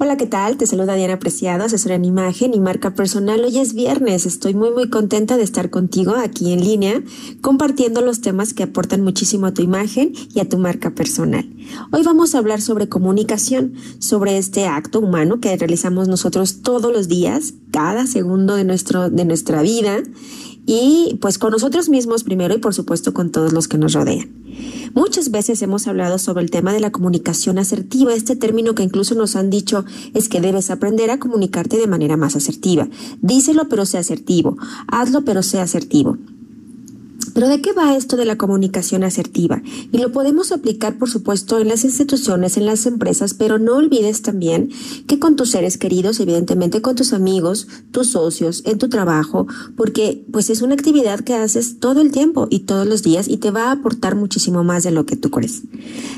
Hola, ¿qué tal? Te saluda Diana Preciado, asesora en imagen y marca personal. Hoy es viernes, estoy muy muy contenta de estar contigo aquí en línea, compartiendo los temas que aportan muchísimo a tu imagen y a tu marca personal. Hoy vamos a hablar sobre comunicación, sobre este acto humano que realizamos nosotros todos los días, cada segundo de, nuestro, de nuestra vida y pues con nosotros mismos primero y por supuesto con todos los que nos rodean. Muchas veces hemos hablado sobre el tema de la comunicación asertiva, este término que incluso nos han dicho es que debes aprender a comunicarte de manera más asertiva. Díselo pero sea asertivo, hazlo pero sea asertivo. Pero ¿de qué va esto de la comunicación asertiva? Y lo podemos aplicar, por supuesto, en las instituciones, en las empresas, pero no olvides también que con tus seres queridos, evidentemente con tus amigos, tus socios, en tu trabajo, porque pues es una actividad que haces todo el tiempo y todos los días y te va a aportar muchísimo más de lo que tú crees.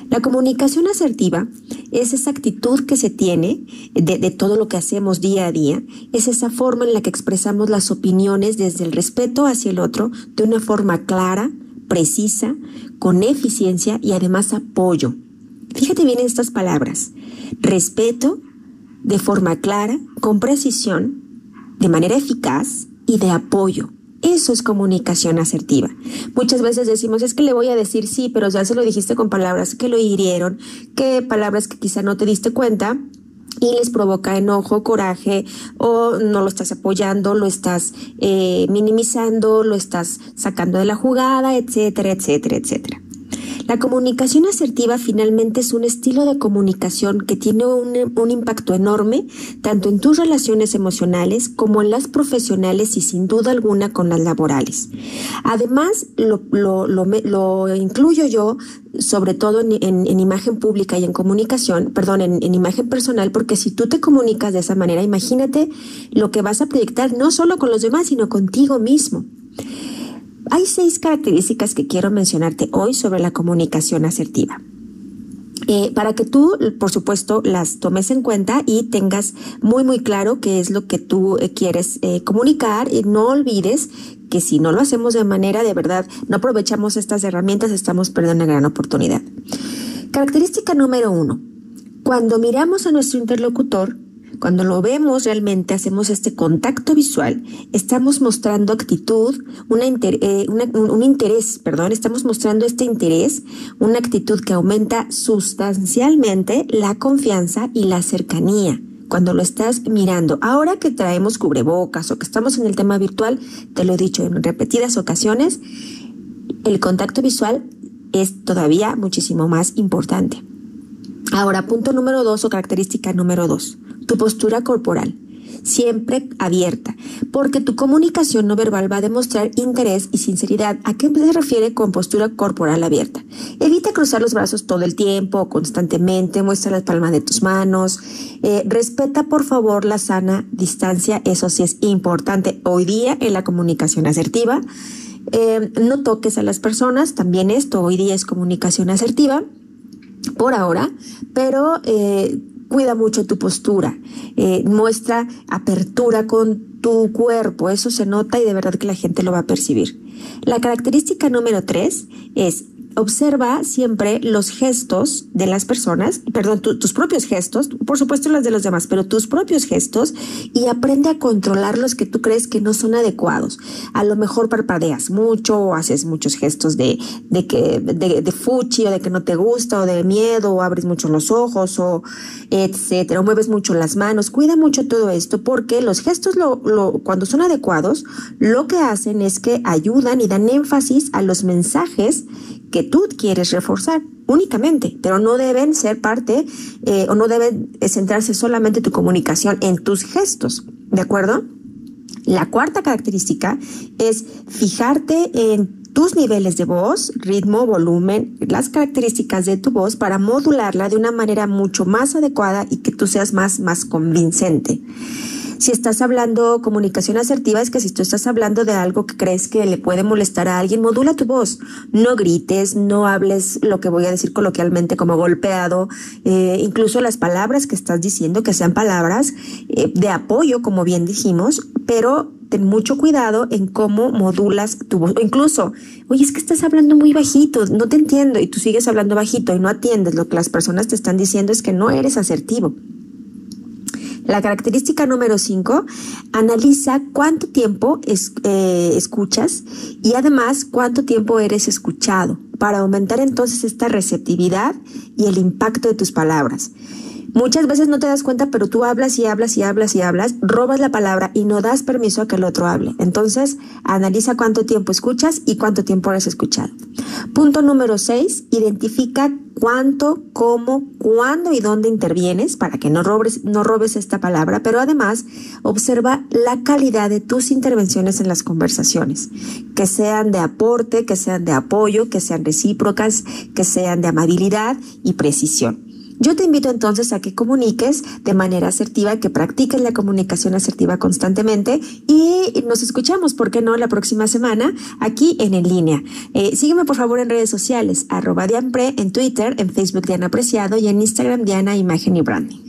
La comunicación asertiva es esa actitud que se tiene de, de todo lo que hacemos día a día, es esa forma en la que expresamos las opiniones desde el respeto hacia el otro de una forma clara, precisa, con eficiencia y además apoyo. Fíjate bien en estas palabras. Respeto de forma clara, con precisión, de manera eficaz y de apoyo. Eso es comunicación asertiva. Muchas veces decimos, es que le voy a decir sí, pero ya se lo dijiste con palabras que lo hirieron, que palabras que quizá no te diste cuenta y les provoca enojo, coraje o no lo estás apoyando, lo estás eh, minimizando, lo estás sacando de la jugada, etcétera, etcétera, etcétera. La comunicación asertiva finalmente es un estilo de comunicación que tiene un, impacto enorme tanto en tus relaciones emocionales como en las profesionales y sin duda alguna con las laborales. Además, lo, lo, incluyo yo sobre todo en, imagen pública y en comunicación, perdón, en, en, imagen personal, porque si tú te comunicas de esa manera, imagínate lo que vas a proyectar no solo con los demás, sino contigo mismo. Hay seis características que quiero mencionarte hoy sobre la comunicación asertiva. Eh, para que tú, por supuesto, las tomes en cuenta y tengas muy, muy claro qué es lo que tú eh, quieres eh, comunicar y no olvides que si no lo hacemos de manera de verdad, no aprovechamos estas herramientas, estamos perdiendo una gran oportunidad. Característica número uno. Cuando miramos a nuestro interlocutor, cuando lo vemos realmente, hacemos este contacto visual, estamos mostrando actitud, eh, un interés, perdón, estamos mostrando este interés, una actitud que aumenta sustancialmente la confianza y la cercanía cuando lo estás mirando. Ahora que traemos cubrebocas o que estamos en el tema virtual, te lo he dicho en repetidas ocasiones, el contacto visual es todavía muchísimo más importante. Ahora, punto número dos o característica número dos tu postura corporal, siempre abierta, porque tu comunicación no verbal va a demostrar interés y sinceridad. ¿A qué se refiere con postura corporal abierta? Evita cruzar los brazos todo el tiempo, constantemente, muestra la palma de tus manos, eh, respeta por favor la sana distancia, eso sí es importante hoy día en la comunicación asertiva. Eh, no toques a las personas, también esto hoy día es comunicación asertiva por ahora, pero eh, cuida mucho tu postura, eh, muestra apertura con tu cuerpo, eso se nota y de verdad que la gente lo va a percibir. La característica número tres es observa siempre los gestos de las personas, perdón, tus propios gestos, por supuesto las de los demás, pero tus propios gestos y aprende a controlar los que tú crees que no son adecuados. A lo mejor parpadeas mucho o haces muchos gestos de, de que, de, fuchi o de que no te gusta o de miedo o abres mucho los ojos o etcétera, o mueves mucho las manos. Cuida mucho todo esto porque los gestos lo, cuando son adecuados, lo que hacen es que ayudan y dan énfasis a los mensajes que tú quieres reforzar únicamente, pero no deben ser parte eh, o no deben centrarse solamente tu comunicación en tus gestos, ¿de acuerdo? La cuarta característica es fijarte en tus niveles de voz, ritmo, volumen, las características de tu voz para modularla de una manera mucho más adecuada y que tú seas más, más convincente. Si estás hablando comunicación asertiva, es que si tú estás hablando de algo que crees que le puede molestar a alguien, modula tu voz. No grites, no hables lo que voy a decir coloquialmente como golpeado, eh, incluso las palabras que estás diciendo, que sean palabras eh, de apoyo, como bien dijimos, pero ten mucho cuidado en cómo modulas tu voz. O incluso, oye, es que estás hablando muy bajito, no te entiendo, y tú sigues hablando bajito y no atiendes lo que las personas te están diciendo, es que no eres asertivo. La característica número 5, analiza cuánto tiempo eh, escuchas y además cuánto tiempo eres escuchado para aumentar entonces esta receptividad y el impacto de tus palabras. Muchas veces no te das cuenta, pero tú hablas y hablas y hablas y hablas, robas la palabra y no das permiso a que el otro hable. Entonces, analiza cuánto tiempo escuchas y cuánto tiempo has escuchado. Punto número 6, identifica cuánto, cómo, cuándo y dónde intervienes para que no robes, no robes esta palabra, pero además observa la calidad de tus intervenciones en las conversaciones, que sean de aporte, que sean de apoyo, que sean recíprocas, que sean de amabilidad y precisión. Yo te invito entonces a que comuniques de manera asertiva, que practiques la comunicación asertiva constantemente y nos escuchamos, ¿por qué no?, la próxima semana aquí en En Línea. Eh, sígueme por favor en redes sociales, arroba Dianpre, en Twitter, en Facebook Diana Apreciado y en Instagram Diana Imagen y Branding.